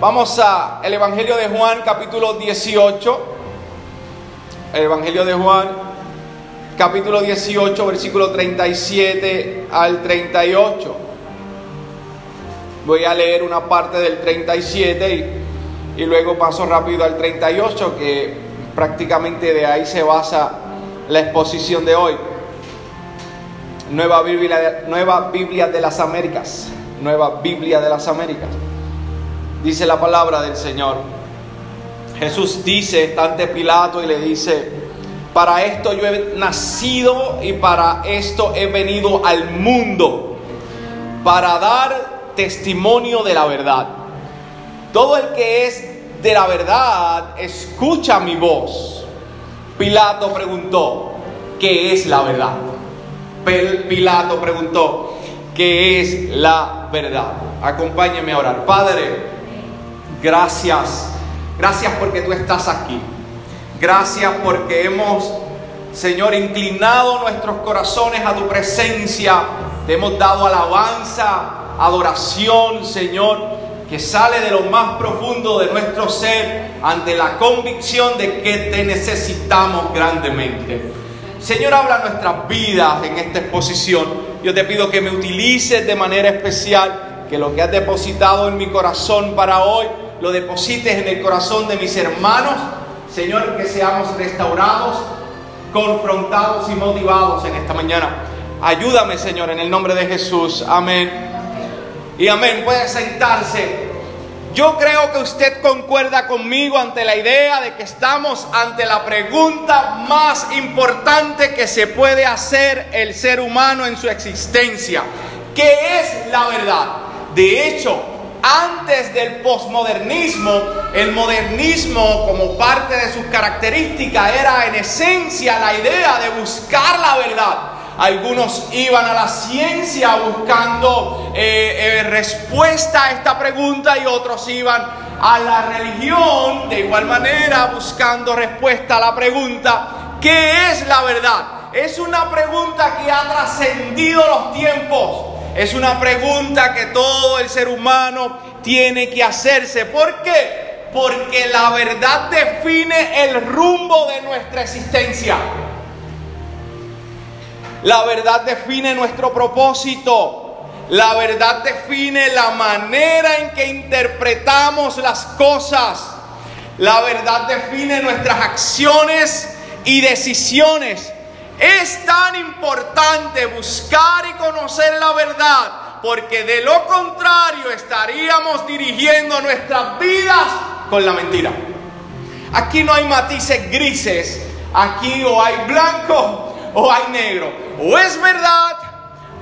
Vamos a el Evangelio de Juan, capítulo 18. El Evangelio de Juan, capítulo 18, versículo 37 al 38. Voy a leer una parte del 37 y, y luego paso rápido al 38, que prácticamente de ahí se basa la exposición de hoy. Nueva Biblia, Nueva Biblia de las Américas. Nueva Biblia de las Américas. Dice la palabra del Señor. Jesús dice, está ante Pilato y le dice, para esto yo he nacido y para esto he venido al mundo, para dar testimonio de la verdad. Todo el que es de la verdad escucha mi voz. Pilato preguntó, ¿qué es la verdad? Pilato preguntó, ¿qué es la verdad? Acompáñeme a orar. Padre, gracias. Gracias porque tú estás aquí. Gracias porque hemos, Señor, inclinado nuestros corazones a tu presencia. Te hemos dado alabanza, adoración, Señor, que sale de lo más profundo de nuestro ser ante la convicción de que te necesitamos grandemente. Señor, habla nuestras vidas en esta exposición. Yo te pido que me utilices de manera especial, que lo que has depositado en mi corazón para hoy, lo deposites en el corazón de mis hermanos. Señor, que seamos restaurados, confrontados y motivados en esta mañana. Ayúdame, Señor, en el nombre de Jesús. Amén. Y amén. Puede sentarse. Yo creo que usted concuerda conmigo ante la idea de que estamos ante la pregunta más importante que se puede hacer el ser humano en su existencia. ¿Qué es la verdad? De hecho, antes del posmodernismo, el modernismo como parte de sus características era en esencia la idea de buscar la verdad. Algunos iban a la ciencia buscando eh, eh, respuesta a esta pregunta y otros iban a la religión de igual manera buscando respuesta a la pregunta, ¿qué es la verdad? Es una pregunta que ha trascendido los tiempos. Es una pregunta que todo el ser humano tiene que hacerse. ¿Por qué? Porque la verdad define el rumbo de nuestra existencia. La verdad define nuestro propósito. La verdad define la manera en que interpretamos las cosas. La verdad define nuestras acciones y decisiones. Es tan importante buscar y conocer la verdad porque de lo contrario estaríamos dirigiendo nuestras vidas con la mentira. Aquí no hay matices grises, aquí o hay blanco o hay negro, o es verdad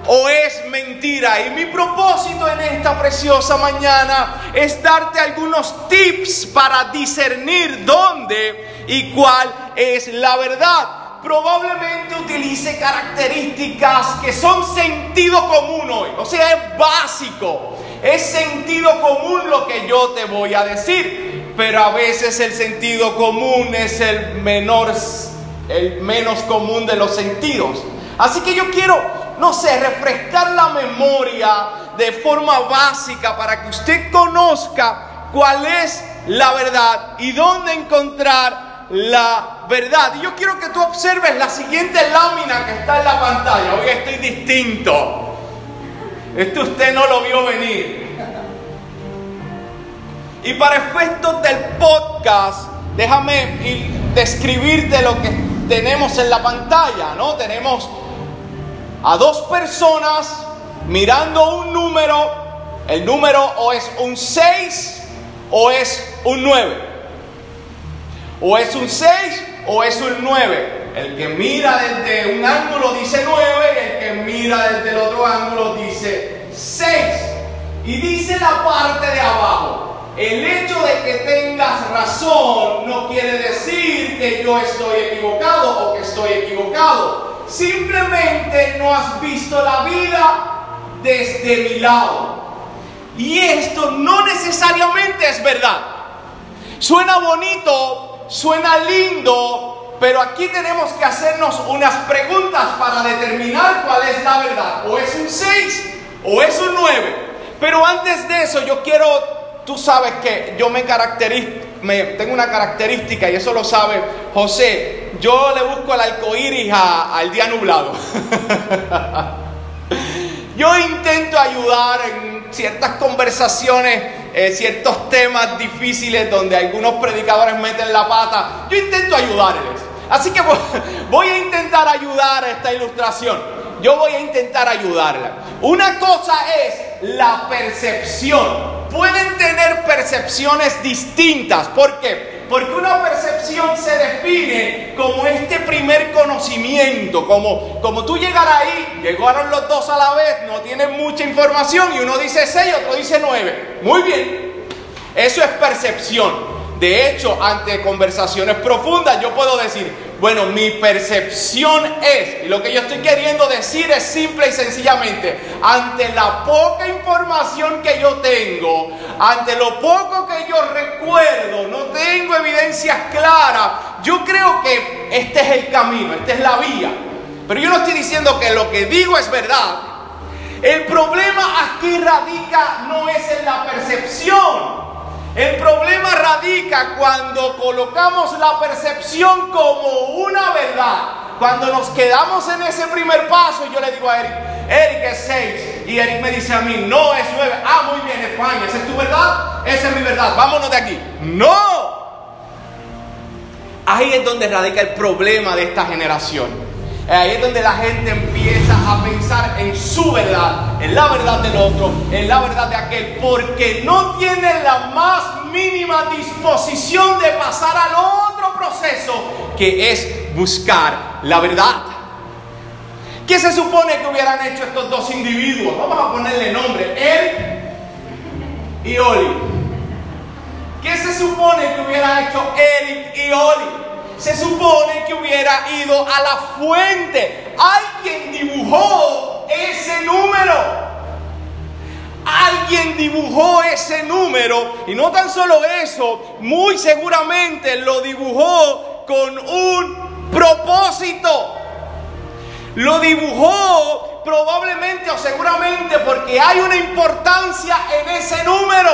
o es mentira. Y mi propósito en esta preciosa mañana es darte algunos tips para discernir dónde y cuál es la verdad probablemente utilice características que son sentido común hoy. O sea, es básico. Es sentido común lo que yo te voy a decir. Pero a veces el sentido común es el menor, el menos común de los sentidos. Así que yo quiero, no sé, refrescar la memoria de forma básica para que usted conozca cuál es la verdad y dónde encontrar la verdad. Y yo quiero que tú observes la siguiente lámina que está en la pantalla. Hoy estoy distinto. Esto usted no lo vio venir. Y para efectos del podcast, déjame describirte lo que tenemos en la pantalla, ¿no? Tenemos a dos personas mirando un número. El número o es un 6 o es un 9. O es un 6 o es un 9. El que mira desde un ángulo dice 9 y el que mira desde el otro ángulo dice 6. Y dice la parte de abajo. El hecho de que tengas razón no quiere decir que yo estoy equivocado o que estoy equivocado. Simplemente no has visto la vida desde mi lado. Y esto no necesariamente es verdad. Suena bonito suena lindo, pero aquí tenemos que hacernos unas preguntas para determinar cuál es la verdad. O es un 6 o es un 9. Pero antes de eso yo quiero tú sabes que yo me caracterizo, me, tengo una característica y eso lo sabe José. Yo le busco el arcoíris al día nublado. yo intento ayudar en ciertas conversaciones, eh, ciertos temas difíciles donde algunos predicadores meten la pata. Yo intento ayudarles. Así que voy a intentar ayudar a esta ilustración. Yo voy a intentar ayudarla. Una cosa es la percepción. Pueden tener percepciones distintas. ¿Por qué? Porque una percepción se define como este primer conocimiento, como, como tú llegar ahí, llegaron los dos a la vez, no tienen mucha información y uno dice 6, otro dice 9. Muy bien, eso es percepción. De hecho, ante conversaciones profundas yo puedo decir, bueno, mi percepción es, y lo que yo estoy queriendo decir es simple y sencillamente, ante la poca información que yo tengo, ante lo poco que yo recuerdo, no tengo evidencias claras, yo creo que este es el camino, esta es la vía. Pero yo no estoy diciendo que lo que digo es verdad. El problema aquí radica no es en la percepción, el problema radica cuando colocamos la percepción como una verdad. Cuando nos quedamos en ese primer paso, yo le digo a Eric, Eric es 6. Y Eric me dice a mí, no es 9. Ah, muy bien, España. ¿Esa es tu verdad? Esa es mi verdad. Vámonos de aquí. No. Ahí es donde radica el problema de esta generación. Ahí es donde la gente empieza a pensar en su verdad, en la verdad del otro, en la verdad de aquel, porque no tiene la más mínima disposición de pasar al otro proceso, que es buscar la verdad. ¿Qué se supone que hubieran hecho estos dos individuos? Vamos a ponerle nombre, Eric y Oli. ¿Qué se supone que hubieran hecho Eric y Oli? Se supone que hubiera ido a la fuente. Alguien dibujó ese número. Alguien dibujó ese número y no tan solo eso, muy seguramente lo dibujó con un propósito. Lo dibujó probablemente o seguramente porque hay una importancia en ese número.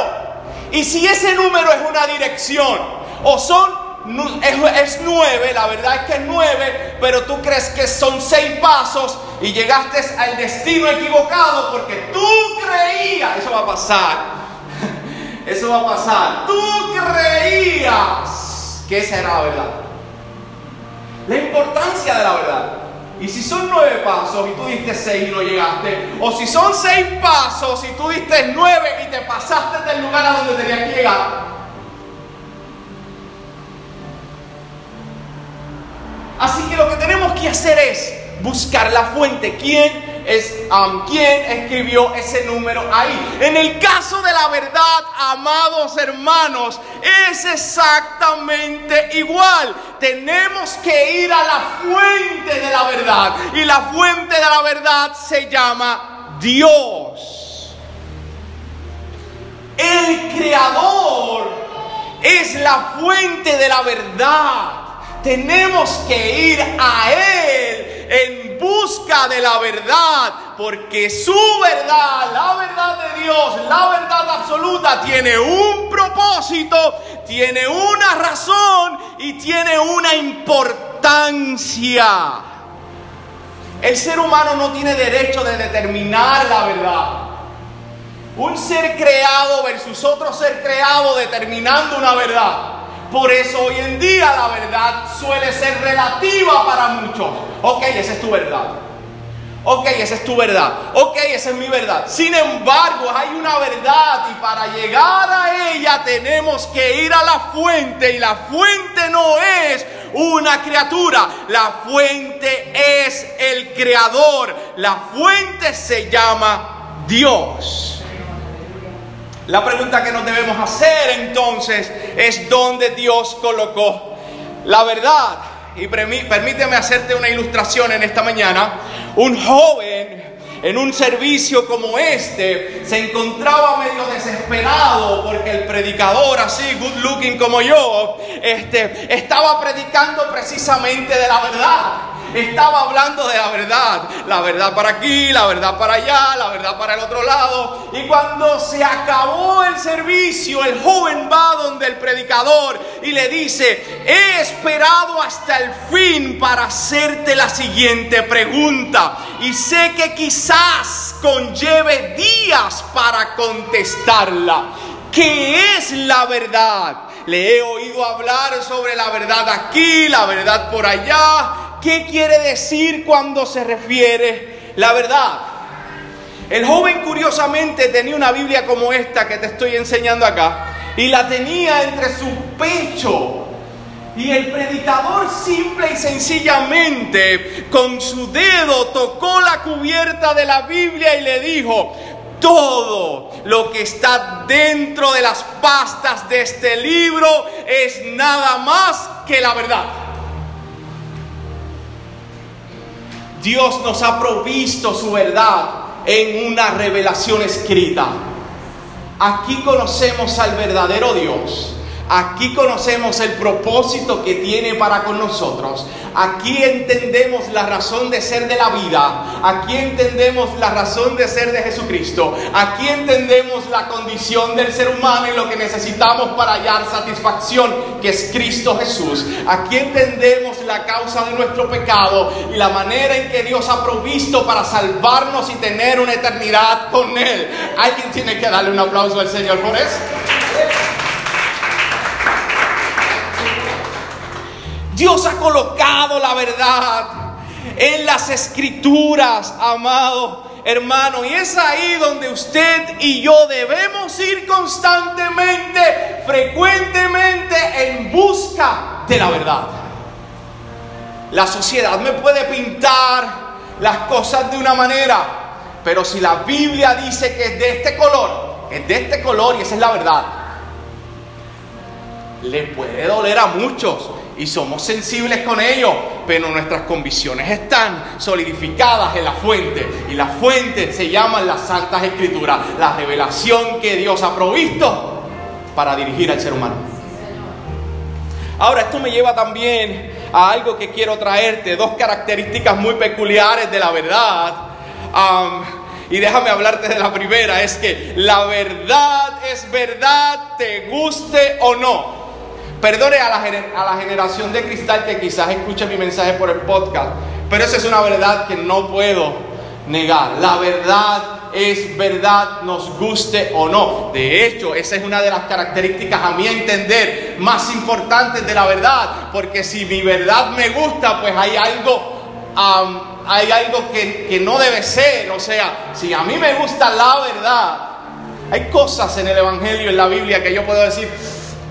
Y si ese número es una dirección o son es, nueve, la verdad es que es nueve, pero tú crees que son seis pasos y llegaste al destino equivocado porque tú creías, eso va a pasar, eso va a pasar, tú creías que esa era la verdad. La importancia de la verdad. Y si son nueve pasos y tú diste seis y no llegaste, o si son seis pasos y tú diste nueve y te pasaste del lugar a donde tenías que llegar, Así que lo que tenemos que hacer es buscar la fuente. ¿Quién es um, quién escribió ese número ahí? En el caso de la verdad, amados hermanos, es exactamente igual. Tenemos que ir a la fuente de la verdad y la fuente de la verdad se llama Dios. El creador es la fuente de la verdad. Tenemos que ir a Él en busca de la verdad, porque su verdad, la verdad de Dios, la verdad absoluta, tiene un propósito, tiene una razón y tiene una importancia. El ser humano no tiene derecho de determinar la verdad. Un ser creado versus otro ser creado determinando una verdad. Por eso hoy en día la verdad suele ser relativa para muchos. Ok, esa es tu verdad. Ok, esa es tu verdad. Ok, esa es mi verdad. Sin embargo, hay una verdad y para llegar a ella tenemos que ir a la fuente y la fuente no es una criatura. La fuente es el creador. La fuente se llama Dios. La pregunta que nos debemos hacer entonces es dónde Dios colocó la verdad. Y permíteme hacerte una ilustración en esta mañana. Un joven en un servicio como este se encontraba medio desesperado porque el predicador así good looking como yo este estaba predicando precisamente de la verdad estaba hablando de la verdad. La verdad para aquí, la verdad para allá, la verdad para el otro lado. Y cuando se acabó el servicio, el joven va donde el predicador y le dice, he esperado hasta el fin para hacerte la siguiente pregunta. Y sé que quizás conlleve días para contestarla. ¿Qué es la verdad? Le he oído hablar sobre la verdad aquí, la verdad por allá. ¿Qué quiere decir cuando se refiere la verdad? El joven curiosamente tenía una Biblia como esta que te estoy enseñando acá y la tenía entre su pecho. Y el predicador simple y sencillamente con su dedo tocó la cubierta de la Biblia y le dijo, todo lo que está dentro de las pastas de este libro es nada más que la verdad. Dios nos ha provisto su verdad en una revelación escrita. Aquí conocemos al verdadero Dios Aquí conocemos el propósito que tiene para con nosotros. Aquí entendemos la razón de ser de la vida. Aquí entendemos la razón de ser de Jesucristo. Aquí entendemos la condición del ser humano y lo que necesitamos para hallar satisfacción, que es Cristo Jesús. Aquí entendemos la causa de nuestro pecado y la manera en que Dios ha provisto para salvarnos y tener una eternidad con Él. Alguien tiene que darle un aplauso al Señor por. Dios ha colocado la verdad en las escrituras, amado hermano. Y es ahí donde usted y yo debemos ir constantemente, frecuentemente en busca de la verdad. La sociedad me puede pintar las cosas de una manera, pero si la Biblia dice que es de este color, es de este color y esa es la verdad, le puede doler a muchos y somos sensibles con ello, pero nuestras convicciones están solidificadas en la fuente y la fuente se llama las Santas Escrituras, la revelación que Dios ha provisto para dirigir al ser humano. Ahora, esto me lleva también a algo que quiero traerte, dos características muy peculiares de la verdad. y déjame hablarte de la primera, es que la verdad es verdad, te guste o no. Perdone a la, generación de cristal que quizás escuche mi mensaje por el podcast, pero esa es una verdad que no puedo negar. La verdad es verdad, nos guste o no. De hecho, esa es una de las características a mi entender más importantes de la verdad, porque si mi verdad me gusta, pues hay algo, hay algo que, que no debe ser. O sea, si a mí me gusta la verdad, hay cosas en el Evangelio, en la Biblia, que yo puedo decir,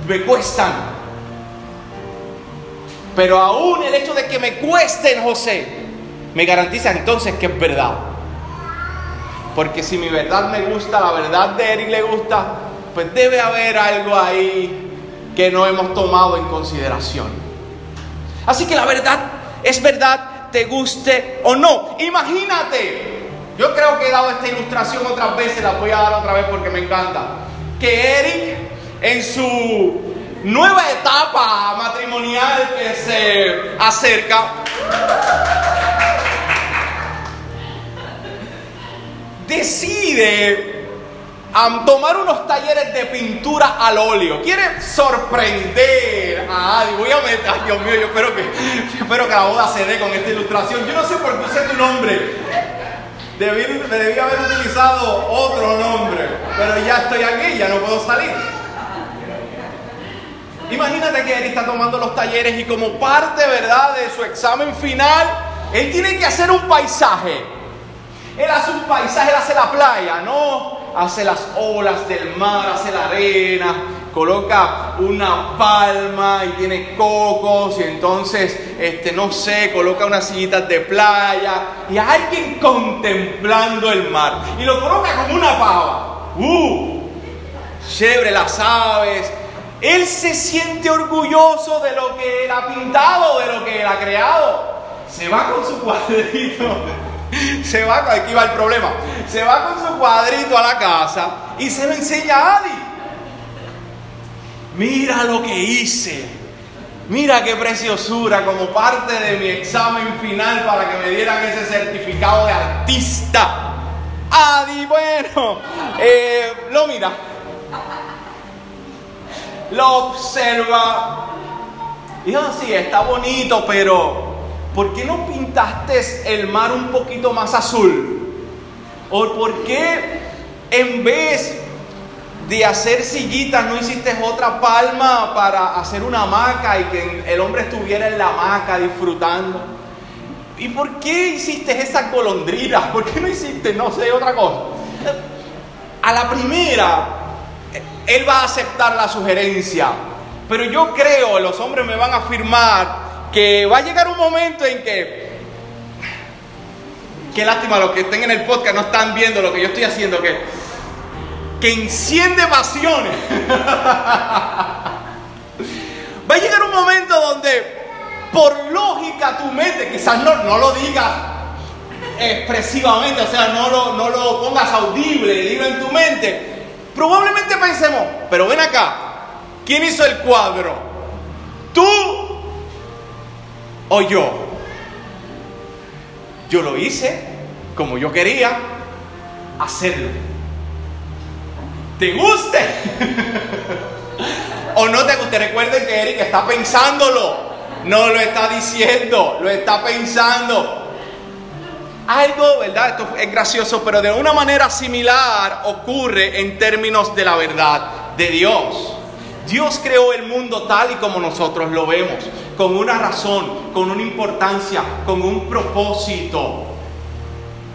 me cuestan. Pero aún el hecho de que me cueste en José, me garantiza entonces que es verdad. Porque si mi verdad me gusta, la verdad de Eric le gusta, pues debe haber algo ahí que no hemos tomado en consideración. Así que la verdad es verdad, te guste o no. Imagínate, yo creo que he dado esta ilustración otras veces, la voy a dar otra vez porque me encanta. Que Eric en su nueva etapa matrimonial que se acerca. Decide tomar unos talleres de pintura al óleo. Quiere sorprender a Adi. Voy a meter, ay Dios mío, yo espero que, espero que la boda se dé con esta ilustración. Yo no sé por qué usé tu nombre. Debí, debí haber utilizado otro nombre, pero ya estoy aquí, ya no puedo salir. Imagínate que él está tomando los talleres y como parte, ¿verdad?, de su examen final, él tiene que hacer un paisaje. Él hace un paisaje, él hace la playa, ¿no? Hace las olas del mar, hace la arena, coloca una palma y tiene cocos y entonces, este, no sé, coloca unas sillitas de playa y alguien contemplando el mar y lo coloca como una pava. ¡Uh! Chévere, las aves, él se siente orgulloso de lo que él ha pintado, de lo que él ha creado. Se va con su cuadrito. Se va, aquí va el problema. Se va con su cuadrito a la casa y se lo enseña a Adi. Mira lo que hice. Mira qué preciosura como parte de mi examen final para que me dieran ese certificado de artista. Adi, bueno, eh, lo mira, lo observa. Dice, sí, está bonito, pero ¿por qué no pintaste el mar un poquito más azul? ¿O por qué en vez de hacer sillitas no hiciste otra palma para hacer una hamaca y que el hombre estuviera en la hamaca disfrutando? ¿Y por qué hiciste esa golondrina? ¿Por qué no hiciste, no sé, otra cosa? A la primera, él va a aceptar la sugerencia, pero yo creo, los hombres me van a afirmar, que va a llegar un momento en que Qué lástima los que estén en el podcast no están viendo lo que yo estoy haciendo, que que enciende pasiones. Va a llegar un momento donde, por lógica, tu mente, quizás no, no lo digas expresivamente, o sea, no lo, no lo pongas audible, dilo en tu mente. Probablemente pensemos, pero ven acá, ¿quién hizo el cuadro? ¿Tú o yo? Yo lo hice como yo quería hacerlo te guste o no te guste. Recuerden que Eric está pensándolo, no lo está diciendo, lo está pensando. Algo, ¿verdad? Esto es gracioso, pero de una manera similar ocurre en términos de la verdad de Dios. Dios creó el mundo tal y como nosotros lo vemos, con una razón, con una importancia, con un propósito.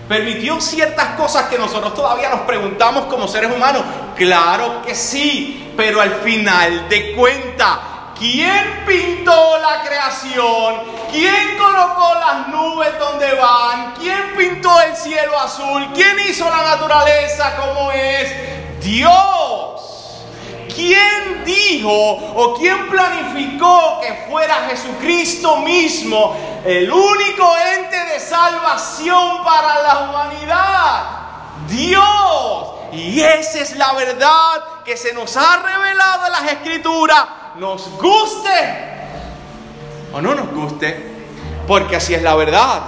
¿Permitió ciertas cosas que nosotros todavía nos preguntamos como seres humanos? Claro que sí, pero al final de cuentas, ¿quién pintó la creación? ¿Quién colocó las nubes donde van? ¿Quién pintó el cielo azul? ¿Quién hizo la naturaleza como es? Dios. ¿Quién dijo o quién planificó que fuera Jesucristo mismo el único ente de salvación para la humanidad. Dios. Y esa es la verdad que se nos ha revelado en las escrituras. Nos guste o no nos guste. Porque así es la verdad.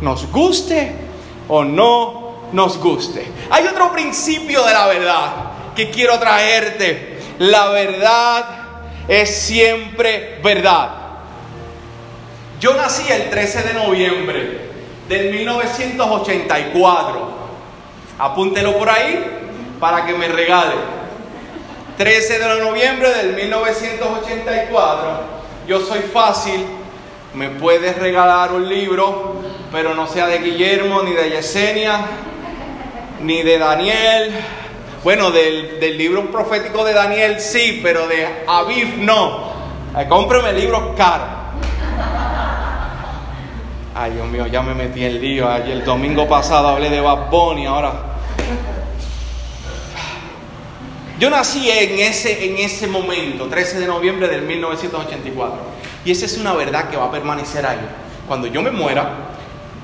Nos guste o no nos guste. Hay otro principio de la verdad que quiero traerte. La verdad es siempre verdad. Yo nací el 13 de noviembre del 1984. Apúntelo por ahí para que me regale. 13 de noviembre del 1984. Yo soy fácil. Me puedes regalar un libro, pero no sea de Guillermo, ni de Yesenia, ni de Daniel. Bueno, del, libro profético de Daniel sí, pero de Aviv no. Cómpreme libros caros. Ay, Dios mío, ya me metí en lío. Ayer, el domingo pasado hablé de Bad Bunny, ahora. Yo nací en ese, en ese momento, 13 de noviembre del 1984. Y esa es una verdad que va a permanecer ahí. Cuando yo me muera,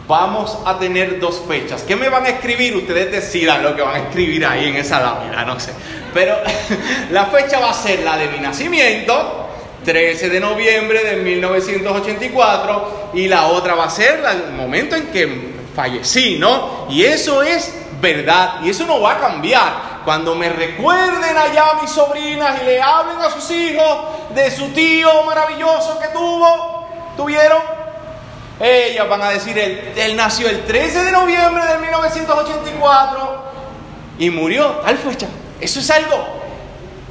vamos a tener dos fechas. ¿Qué me van a escribir? Ustedes decidan lo que van a escribir ahí en esa lámina, no sé. Pero la fecha va a ser la de mi nacimiento 13 de noviembre de 1984 y la otra va a ser el momento en que fallecí, ¿no? Y eso es verdad y eso no va a cambiar. Cuando me recuerden allá a mis sobrinas y le hablen a sus hijos de su tío maravilloso que tuvo, tuvieron, ellas van a decir, él, él nació el 13 de noviembre de 1984 y murió tal fecha. Eso es algo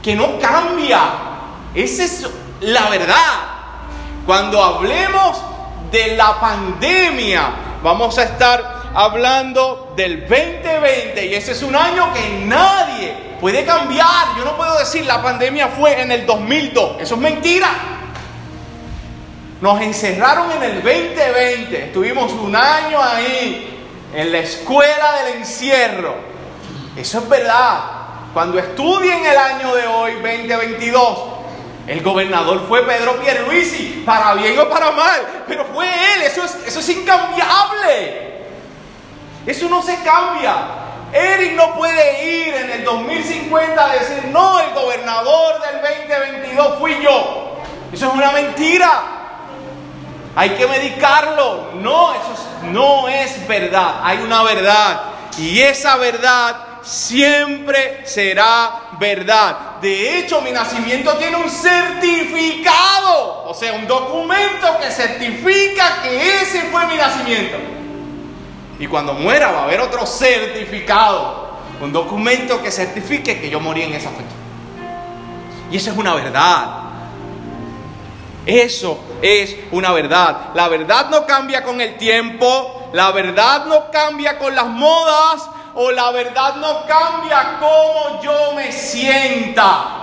que no cambia. Ese es la verdad. Cuando hablemos de la pandemia, vamos a estar hablando del 2020 y ese es un año que nadie puede cambiar. Yo no puedo decir la pandemia fue en el 2002, eso es mentira. Nos encerraron en el 2020, estuvimos un año ahí en la escuela del encierro. Eso es verdad. Cuando estudien el año de hoy, 2022, el gobernador fue Pedro Pierluisi, para bien o para mal, pero fue él, eso es, eso es incambiable. Eso no se cambia. Eric no puede ir en el 2050 a decir, no, el gobernador del 2022 fui yo. Eso es una mentira. Hay que medicarlo. No, eso no es verdad. Hay una verdad. Y esa verdad siempre será verdad. De hecho, mi nacimiento tiene un certificado. O sea, un documento que certifica que ese fue mi nacimiento. Y cuando muera va a haber otro certificado. Un documento que certifique que yo morí en esa fecha. Y eso es una verdad. Eso es una verdad. La verdad no cambia con el tiempo, la verdad no cambia con las modas o la verdad no cambia como yo me sienta.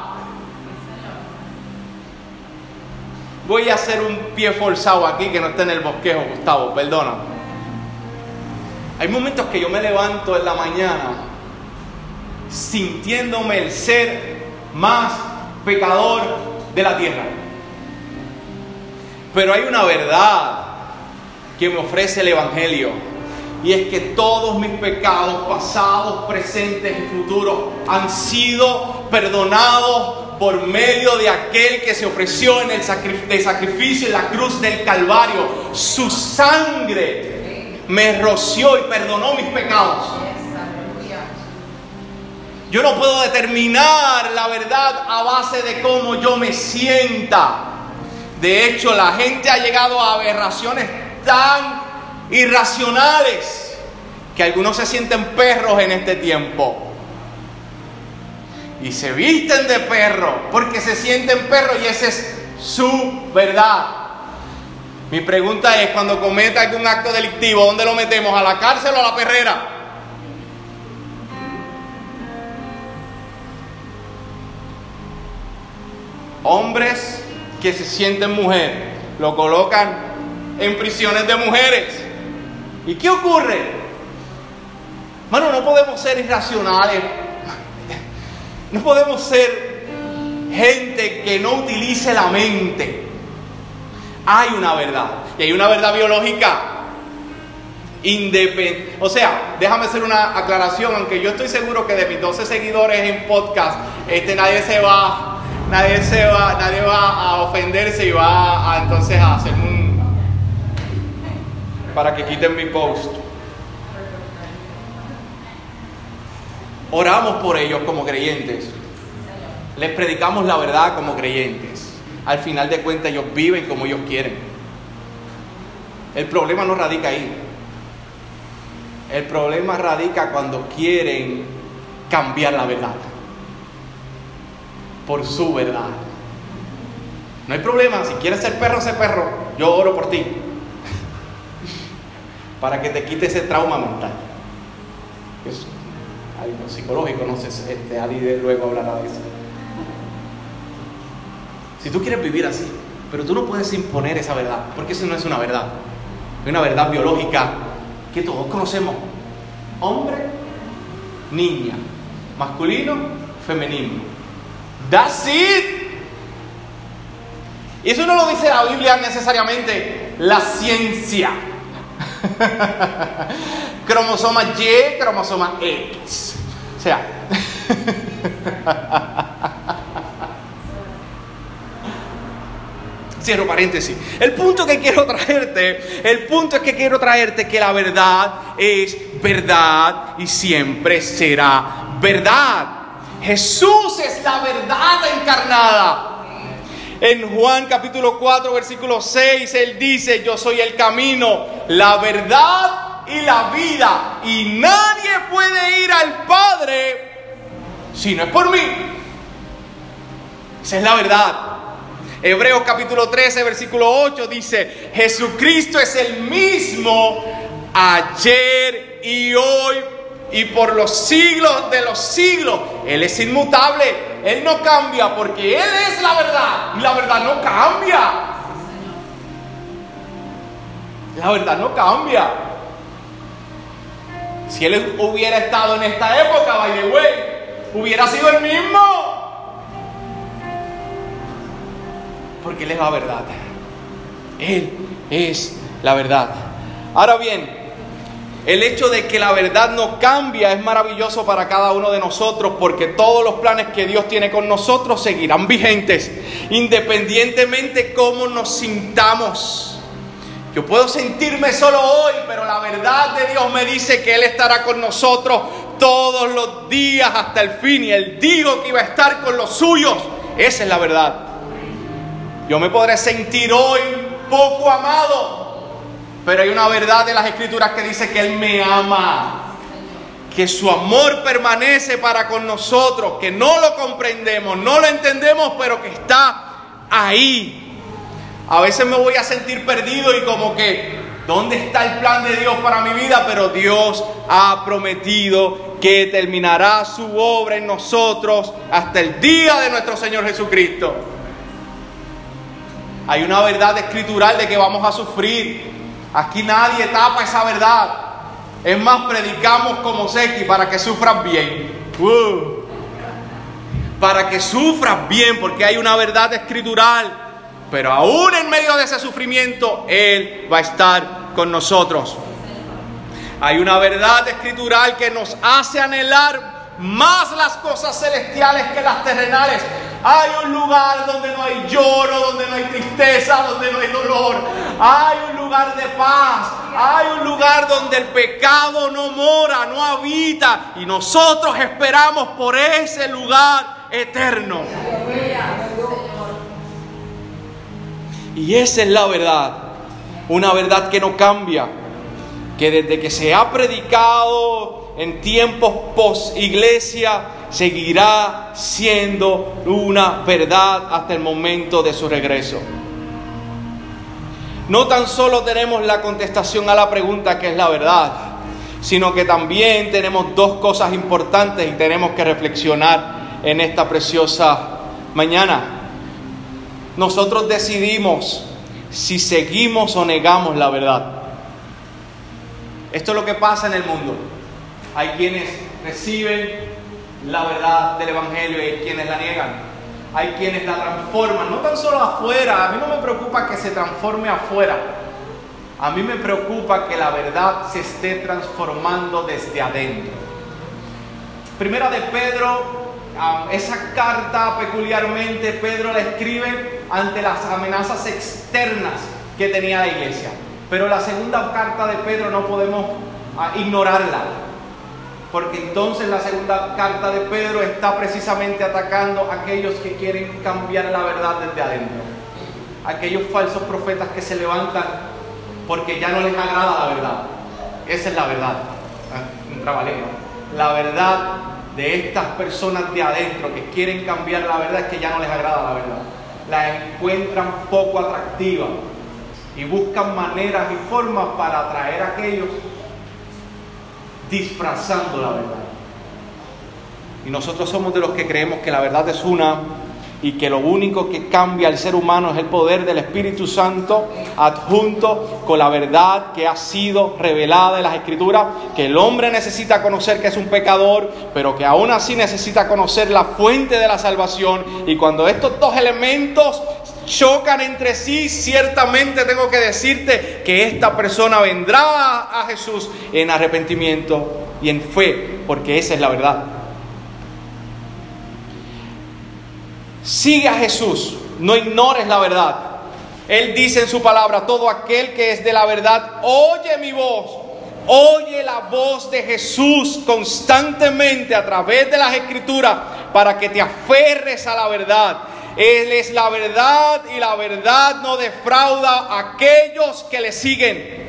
Voy a hacer un pie forzado aquí que no esté en el bosquejo, Gustavo, perdona. Hay momentos que yo me levanto en la mañana sintiéndome el ser más pecador de la tierra. Pero hay una verdad que me ofrece el Evangelio. Y es que todos mis pecados, pasados, presentes y futuros, han sido perdonados por medio de aquel que se ofreció en el sacrificio en la cruz del Calvario. Su sangre me roció y perdonó mis pecados. Yo no puedo determinar la verdad a base de cómo yo me sienta. De hecho, la gente ha llegado a aberraciones tan irracionales que algunos se sienten perros en este tiempo. Y se visten de perro porque se sienten perros y esa es su verdad. Mi pregunta es, cuando cometa algún acto delictivo, ¿dónde lo metemos? ¿A la cárcel o a la perrera? Hombres que se sienten mujer, lo colocan en prisiones de mujeres. ¿Y qué ocurre? Bueno, no podemos ser irracionales. No podemos ser gente que no utilice la mente. Hay una verdad. Y hay una verdad biológica. Independiente. O sea, déjame hacer una aclaración, aunque yo estoy seguro que de mis 12 seguidores en podcast, este nadie se va nadie se va, nadie va a ofenderse y va a, entonces a hacer un para que quiten mi post. Oramos por ellos como creyentes. Les predicamos la verdad como creyentes. Al final de cuentas ellos viven como ellos quieren. El problema no radica ahí. El problema radica cuando quieren cambiar la verdad por su verdad. No hay problema, si quieres ser perro, sé perro, yo oro por ti. Para que te quite ese trauma mental. Es algo psicológico, no sé, este, Ali luego hablará de eso. Si tú quieres vivir así, pero tú no puedes imponer esa verdad, porque eso no es una verdad. Es una verdad biológica que todos conocemos. Hombre, niña, masculino, femenino. That's it. Y eso no lo dice la Biblia necesariamente, la ciencia. cromosoma Y, cromosoma X. O sea, cierro paréntesis. El punto que quiero traerte, el punto es que quiero traerte que la verdad es verdad y siempre será verdad. Jesús es la verdad encarnada. En Juan capítulo 4, versículo 6, Él dice, yo soy el camino, la verdad y la vida. Y nadie puede ir al Padre si no es por mí. Esa es la verdad. Hebreos capítulo 13, versículo 8 dice, Jesucristo es el mismo ayer y hoy y por los siglos de los siglos. Él es inmutable, Él no cambia porque Él es la verdad y la verdad no cambia. La verdad no cambia. Si Él hubiera estado en esta época, way, hubiera sido el mismo. Porque Él es la verdad. Él es la verdad. Ahora bien, El hecho de que la verdad no cambia es maravilloso para cada uno de nosotros porque todos los planes que Dios tiene con nosotros seguirán vigentes, independientemente cómo nos sintamos. Yo puedo sentirme solo hoy, pero la verdad de Dios me dice que Él estará con nosotros todos los días hasta el fin. Y Él dijo que iba a estar con los suyos. Esa es la verdad. Yo me podré sentir hoy poco amado, pero hay una verdad de las escrituras que dice que Él me ama, que su amor permanece para con nosotros, que no lo comprendemos, no lo entendemos, pero que está ahí. A veces me voy a sentir perdido y como que, ¿dónde está el plan de Dios para mi vida? Pero Dios ha prometido que terminará su obra en nosotros hasta el día de nuestro Señor Jesucristo. Hay una verdad escritural de que vamos a sufrir. Aquí nadie tapa esa verdad. Es más, predicamos como Seki para que sufras bien. Uh. Para que sufras bien, porque hay una verdad escritural. Pero aún en medio de ese sufrimiento, Él va a estar con nosotros. Hay una verdad escritural que nos hace anhelar más las cosas celestiales que las terrenales. Hay un lugar donde no hay lloro, donde no hay tristeza, donde no hay dolor. Hay un lugar de paz. Hay un lugar donde el pecado no mora, no habita. Y nosotros esperamos por ese lugar eterno. Y esa es la verdad. Una verdad que no cambia. Que desde que se ha predicado en tiempos post iglesia seguirá siendo una verdad hasta el momento de su regreso. No tan solo tenemos la contestación a la pregunta que es la verdad, sino que también tenemos dos cosas importantes y tenemos que reflexionar en esta preciosa mañana. Nosotros decidimos si seguimos o negamos la verdad. Esto es lo que pasa en el mundo. Hay quienes reciben la verdad del Evangelio y hay quienes la niegan. Hay quienes la transforman, no tan solo afuera, a mí no me preocupa que se transforme afuera, a mí me preocupa que la verdad se esté transformando desde adentro. Primera de Pedro, esa carta peculiarmente Pedro la escribe ante las amenazas externas que tenía la iglesia. Pero la segunda carta de Pedro no podemos ah, ignorarla porque entonces la segunda carta de Pedro está precisamente atacando a aquellos que quieren cambiar la verdad desde adentro. Aquellos falsos profetas que se levantan porque ya no les agrada la verdad. Esa es la verdad. Ah, un trabalero. La verdad de estas personas de adentro que quieren cambiar la verdad es que ya no les agrada la verdad. La encuentran poco atractiva y buscan maneras y formas para atraer a aquellos disfrazando la verdad. Y nosotros somos de los que creemos que la verdad es una y que lo único que cambia al ser humano es el poder del Espíritu Santo adjunto con la verdad que ha sido revelada en las Escrituras, que el hombre necesita conocer que es un pecador, pero que aún así necesita conocer la fuente de la salvación. Y cuando estos dos elementos chocan entre sí, ciertamente tengo que decirte que esta persona vendrá a Jesús en arrepentimiento y en fe, porque esa es la verdad. Sigue a Jesús, no ignores la verdad. Él dice en su palabra, todo aquel que es de la verdad, oye mi voz, oye la voz de Jesús constantemente a través de las escrituras para que te aferres a la verdad él es la verdad y la verdad no defrauda a aquellos que le siguen.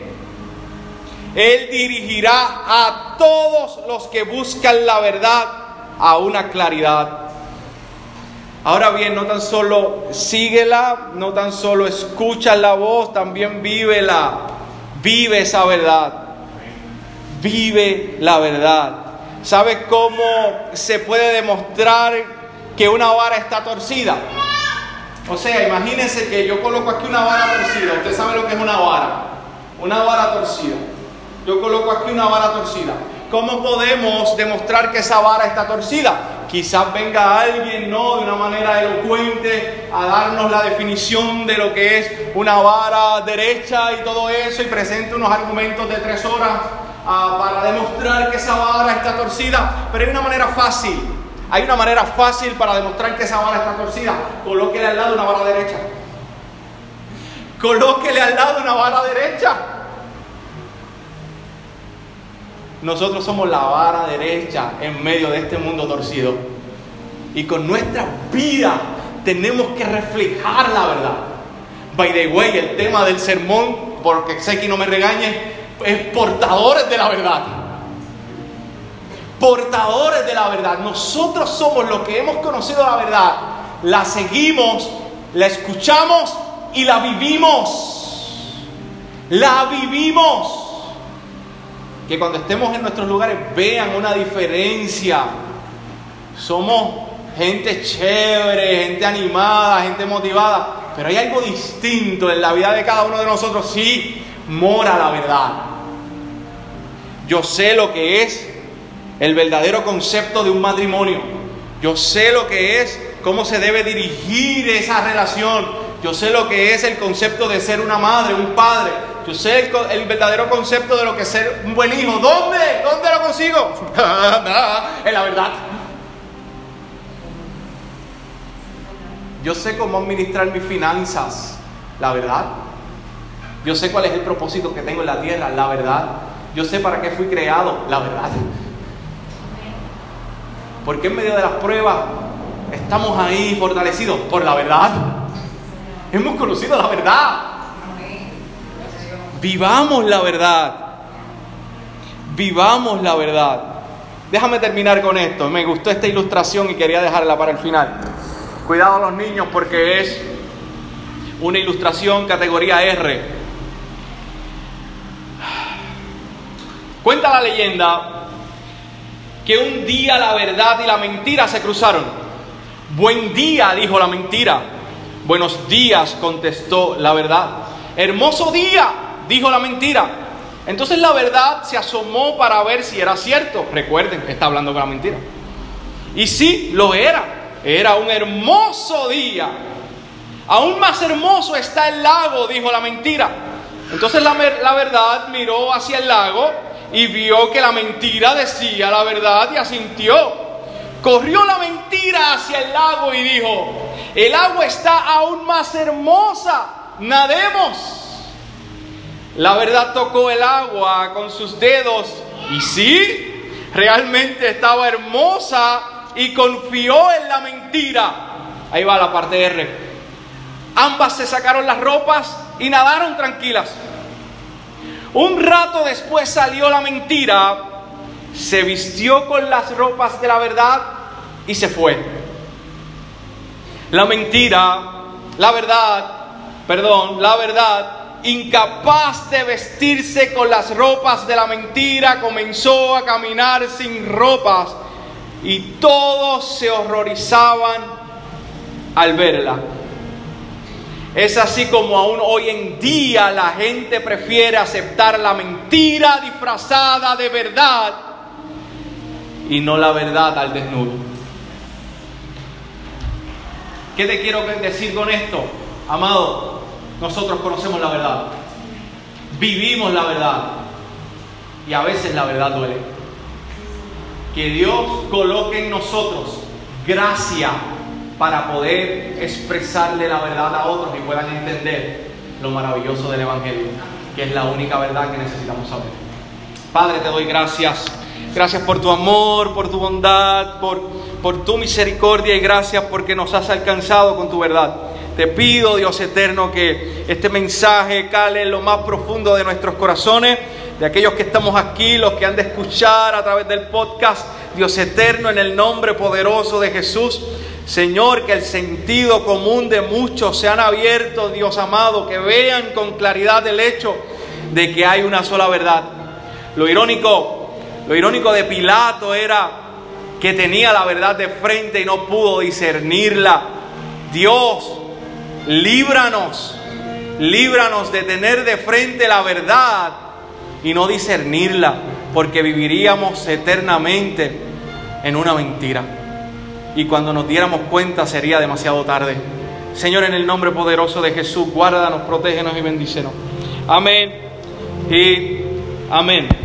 Él dirigirá a todos los que buscan la verdad a una claridad. Ahora bien, no tan solo síguela, no tan solo escucha la voz, también vívela. Vive esa verdad. Vive la verdad. ¿Sabes cómo se puede demostrar que una vara está torcida. O sea, imagínense que yo coloco aquí una vara torcida. Usted sabe lo que es una vara. Una vara torcida. Yo coloco aquí una vara torcida. ¿Cómo podemos demostrar que esa vara está torcida? Quizás venga alguien, ¿no? De una manera elocuente a darnos la definición de lo que es una vara derecha y todo eso y presente unos argumentos de tres horas ah, para demostrar que esa vara está torcida, pero hay una manera fácil. Hay una manera fácil para demostrar que esa vara está torcida. Colóquele al lado una vara derecha. Colóquele al lado una vara derecha. Nosotros somos la vara derecha en medio de este mundo torcido. Y con nuestra vida tenemos que reflejar la verdad. By the way, el tema del sermón, porque sé que no me regañen, es portadores de la verdad. Portadores de la verdad. Nosotros somos los que hemos conocido la verdad. La seguimos, la escuchamos y la vivimos. La vivimos. Que cuando estemos en nuestros lugares vean una diferencia. Somos gente chévere, gente animada, gente motivada, pero hay algo distinto en la vida de cada uno de nosotros. Sí, mora la verdad. Yo sé lo que es el verdadero concepto de un matrimonio. Yo sé lo que es, cómo se debe dirigir esa relación. Yo sé lo que es el concepto de ser una madre, un padre. Yo sé el, verdadero concepto de lo que es ser un buen hijo. ¿Dónde? ¿Dónde lo consigo? en la verdad. Yo sé cómo administrar mis finanzas, la verdad. Yo sé cuál es el propósito que tengo en la tierra, la verdad. Yo sé para qué fui creado, la verdad. Porque en medio de las pruebas estamos ahí fortalecidos por la verdad. Hemos conocido la verdad. Vivamos la verdad. Vivamos la verdad. Déjame terminar con esto. Me gustó esta ilustración y quería dejarla para el final. Cuidado a los niños porque es una ilustración categoría R. Cuenta la leyenda que un día la verdad y la mentira se cruzaron. Buen día, dijo la mentira. Buenos días, contestó la verdad. Hermoso día, dijo la mentira. Entonces la verdad se asomó para ver si era cierto. Recuerden, está hablando con la mentira. Y sí, lo era. Era un hermoso día. Aún más hermoso está el lago, dijo la mentira. Entonces la, verdad miró hacia el lago y vio que la mentira decía la verdad y asintió. Corrió la mentira hacia el lago y dijo, el agua está aún más hermosa, nademos. La verdad tocó el agua con sus dedos y sí, realmente estaba hermosa y confió en la mentira. Ahí va la parte R. Ambas se sacaron las ropas y nadaron tranquilas. Un rato después salió la mentira, se vistió con las ropas de la verdad y se fue. La mentira, la verdad, perdón, la verdad, incapaz de vestirse con las ropas de la mentira, comenzó a caminar sin ropas y todos se horrorizaban al verla. Es así como aún hoy en día la gente prefiere aceptar la mentira disfrazada de verdad y no la verdad al desnudo. ¿Qué te quiero decir con esto? Amado, nosotros conocemos la verdad, vivimos la verdad y a veces la verdad duele que Dios coloque en nosotros gracia para poder expresarle la verdad a otros y puedan entender lo maravilloso del Evangelio, que es la única verdad que necesitamos saber. Padre, te doy gracias. Gracias por tu amor, por tu bondad, por, tu misericordia y gracias porque nos has alcanzado con tu verdad. Te pido, Dios eterno, que este mensaje cale en lo más profundo de nuestros corazones de aquellos que estamos aquí, los que han de escuchar a través del podcast, Dios eterno, en el nombre poderoso de Jesús. Señor, que el sentido común de muchos se han abierto, Dios amado, que vean con claridad el hecho de que hay una sola verdad. Lo irónico, lo irónico de Pilato era que tenía la verdad de frente y no pudo discernirla. Dios, líbranos, líbranos de tener de frente la verdad y no discernirla, porque viviríamos eternamente en una mentira. Y cuando nos diéramos cuenta sería demasiado tarde. Señor, en el nombre poderoso de Jesús, guárdanos, protégenos y bendícenos. Amén y amén.